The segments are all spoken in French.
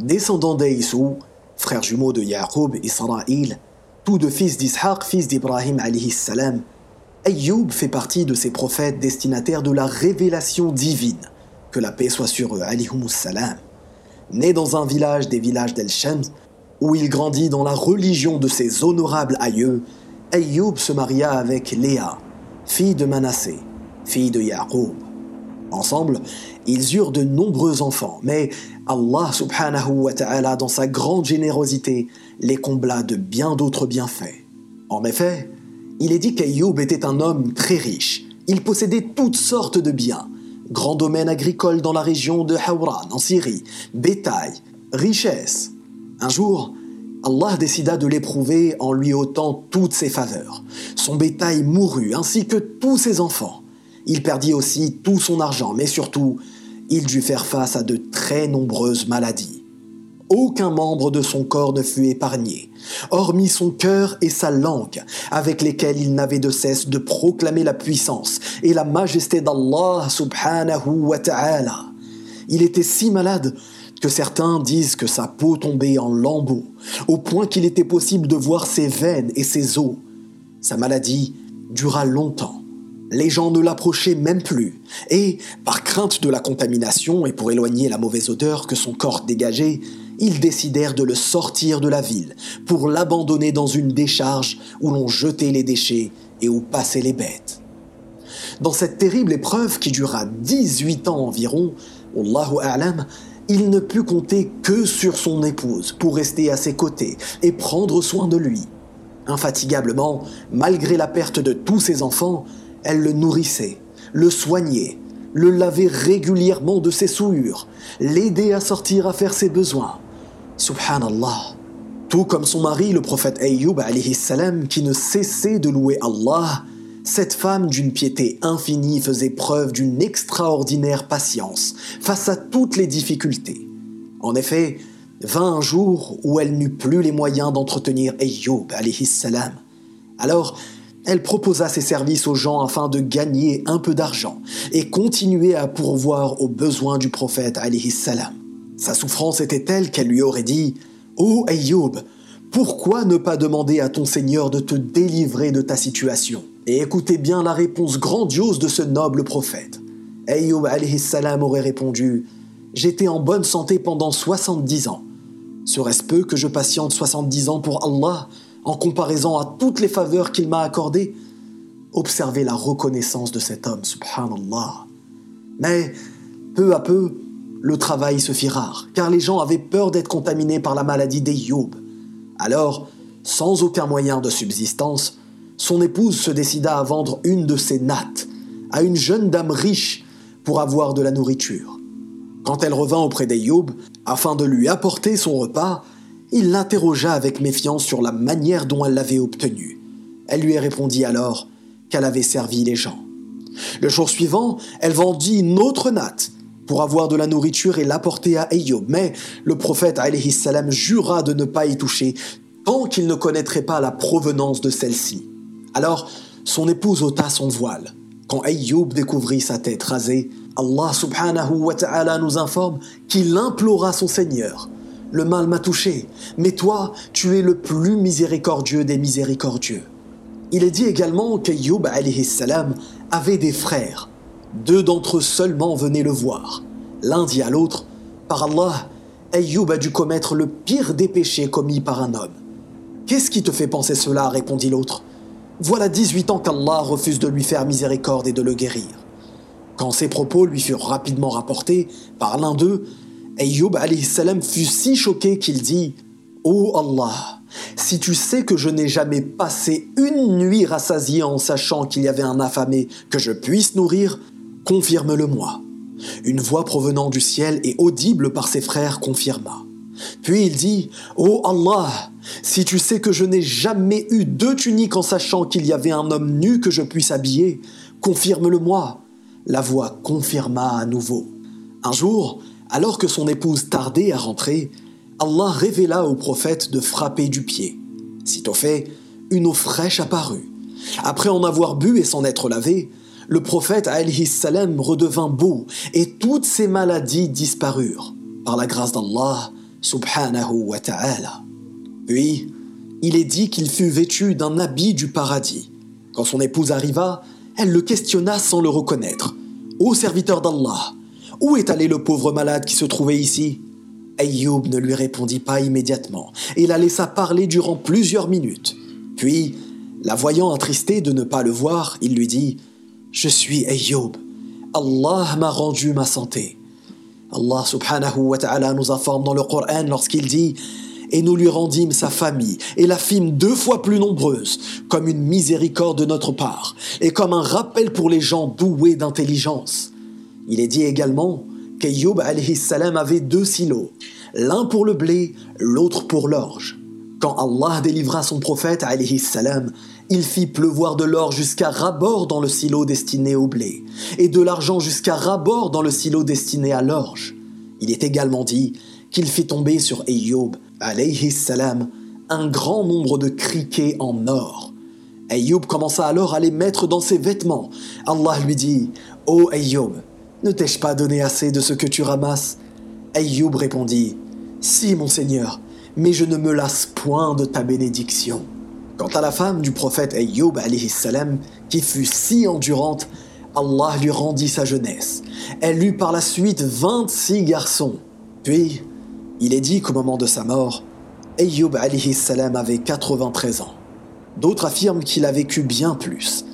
Descendant d'Aïsou, frère jumeau de Yaqub Israël, tous deux fils d'Ishaq, fils d'Ibrahim alayhi salam, Ayoub fait partie de ces prophètes destinataires de la révélation divine, que la paix soit sur eux, salam. Né dans un village des villages d'El-Shams, où il grandit dans la religion de ses honorables aïeux, Ayoub se maria avec Léa, fille de Manassé, fille de Yaqub. Ensemble, ils eurent de nombreux enfants, mais Allah subhanahu wa ta'ala, dans sa grande générosité, les combla de bien d'autres bienfaits. En effet, il est dit qu'Ayoub était un homme très riche. Il possédait toutes sortes de biens. Grand domaine agricole dans la région de Hawran, en Syrie, bétail, richesse. Un jour, Allah décida de l'éprouver en lui ôtant toutes ses faveurs. Son bétail mourut, ainsi que tous ses enfants. Il perdit aussi tout son argent, mais surtout, il dut faire face à de très nombreuses maladies. Aucun membre de son corps ne fut épargné, hormis son cœur et sa langue, avec lesquels il n'avait de cesse de proclamer la puissance et la majesté d'Allah subhanahu wa ta'ala. Il était si malade que certains disent que sa peau tombait en lambeaux, au point qu'il était possible de voir ses veines et ses os. Sa maladie dura longtemps les gens ne l'approchaient même plus, et, par crainte de la contamination et pour éloigner la mauvaise odeur que son corps dégageait, ils décidèrent de le sortir de la ville pour l'abandonner dans une décharge où l'on jetait les déchets et où passaient les bêtes. Dans cette terrible épreuve qui dura 18 ans environ, Allahu A'lam, il ne put compter que sur son épouse pour rester à ses côtés et prendre soin de lui. Infatigablement, malgré la perte de tous ses enfants, elle le nourrissait, le soignait, le lavait régulièrement de ses souillures, l'aidait à sortir à faire ses besoins. Subhanallah. Tout comme son mari, le prophète Ayyub salam, qui ne cessait de louer Allah, cette femme d'une piété infinie faisait preuve d'une extraordinaire patience face à toutes les difficultés. En effet, vint un jour où elle n'eut plus les moyens d'entretenir Ayyub salam. Alors, elle proposa ses services aux gens afin de gagner un peu d'argent et continuer à pourvoir aux besoins du prophète salam. Sa souffrance était telle qu'elle lui aurait dit Ô oh Ayyub, pourquoi ne pas demander à ton Seigneur de te délivrer de ta situation Et écoutez bien la réponse grandiose de ce noble prophète? Ayyub salam aurait répondu J'étais en bonne santé pendant 70 ans. Serait-ce peu que je patiente 70 ans pour Allah en comparaison à toutes les faveurs qu'il m'a accordées. Observez la reconnaissance de cet homme, subhanallah. Mais peu à peu, le travail se fit rare, car les gens avaient peur d'être contaminés par la maladie d'Eyoub. Alors, sans aucun moyen de subsistance, son épouse se décida à vendre une de ses nattes à une jeune dame riche pour avoir de la nourriture. Quand elle revint auprès d'Eyoub, afin de lui apporter son repas, il l'interrogea avec méfiance sur la manière dont elle l'avait obtenu. Elle lui répondit alors qu'elle avait servi les gens. Le jour suivant, elle vendit une autre natte pour avoir de la nourriture et l'apporter à Ayoub. Mais le prophète salam jura de ne pas y toucher tant qu'il ne connaîtrait pas la provenance de celle-ci. Alors, son épouse ôta son voile. Quand Ayoub découvrit sa tête rasée, Allah subhanahu wa ta'ala nous informe qu'il implora son Seigneur le mal m'a touché, mais toi, tu es le plus miséricordieux des miséricordieux. Il est dit également qu'Ayyub avait des frères. Deux d'entre eux seulement venaient le voir. L'un dit à l'autre, Par Allah, Ayyub a dû commettre le pire des péchés commis par un homme. Qu'est-ce qui te fait penser cela? répondit l'autre. Voilà 18 ans qu'Allah refuse de lui faire miséricorde et de le guérir. Quand ces propos lui furent rapidement rapportés par l'un d'eux, Ayyub salam fut si choqué qu'il dit Ô oh Allah, si tu sais que je n'ai jamais passé une nuit rassasié en sachant qu'il y avait un affamé que je puisse nourrir, confirme-le-moi. Une voix provenant du ciel et audible par ses frères confirma. Puis il dit Ô oh Allah, si tu sais que je n'ai jamais eu deux tuniques en sachant qu'il y avait un homme nu que je puisse habiller, confirme-le-moi. La voix confirma à nouveau. Un jour, alors que son épouse tardait à rentrer, Allah révéla au prophète de frapper du pied. Sitôt fait, une eau fraîche apparut. Après en avoir bu et s'en être lavé, le prophète salam redevint beau et toutes ses maladies disparurent. Par la grâce d'Allah, subhanahu wa ta'ala. Puis, il est dit qu'il fut vêtu d'un habit du paradis. Quand son épouse arriva, elle le questionna sans le reconnaître. Ô serviteur d'Allah, où est allé le pauvre malade qui se trouvait ici? Ayoub ne lui répondit pas immédiatement et la laissa parler durant plusieurs minutes. Puis, la voyant attristée de ne pas le voir, il lui dit Je suis Ayoub. Allah m'a rendu ma santé. Allah subhanahu wa ta'ala nous informe dans le Coran lorsqu'il dit Et nous lui rendîmes sa famille et la fîmes deux fois plus nombreuse, comme une miséricorde de notre part, et comme un rappel pour les gens doués d'intelligence. Il est dit également qu'Ayoub salam avait deux silos, l'un pour le blé, l'autre pour l'orge. Quand Allah délivra son prophète salam, il fit pleuvoir de l'or jusqu'à rabord dans le silo destiné au blé, et de l'argent jusqu'à rabord dans le silo destiné à l'orge. Il est également dit qu'il fit tomber sur Ayoub salam un grand nombre de criquets en or. Ayoub commença alors à les mettre dans ses vêtements. Allah lui dit Ô oh Ayoub, ne t'ai-je pas donné assez de ce que tu ramasses? Ayoub répondit Si, mon Seigneur, mais je ne me lasse point de ta bénédiction. Quant à la femme du prophète Ayoub, salam, qui fut si endurante, Allah lui rendit sa jeunesse. Elle eut par la suite 26 garçons. Puis, il est dit qu'au moment de sa mort, Ayoub salam avait 93 ans. D'autres affirment qu'il a vécu bien plus,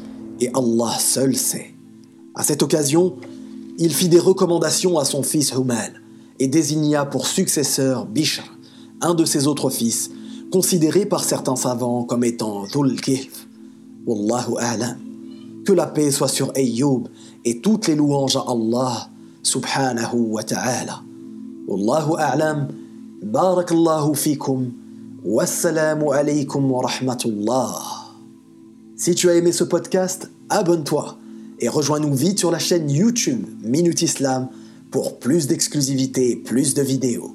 et Allah seul sait. À cette occasion, il fit des recommandations à son fils Humal et désigna pour successeur Bishr, un de ses autres fils, considéré par certains savants comme étant Dhul Kif. Wallahu a'lam. Que la paix soit sur Ayyub et toutes les louanges à Allah subhanahu wa ta'ala. Wallahu a'lam. Barakallahu fikum. Wassalamu alaykum wa rahmatullah. Si tu as aimé ce podcast, abonne-toi et rejoins-nous vite sur la chaîne YouTube Minute Islam pour plus d'exclusivité et plus de vidéos.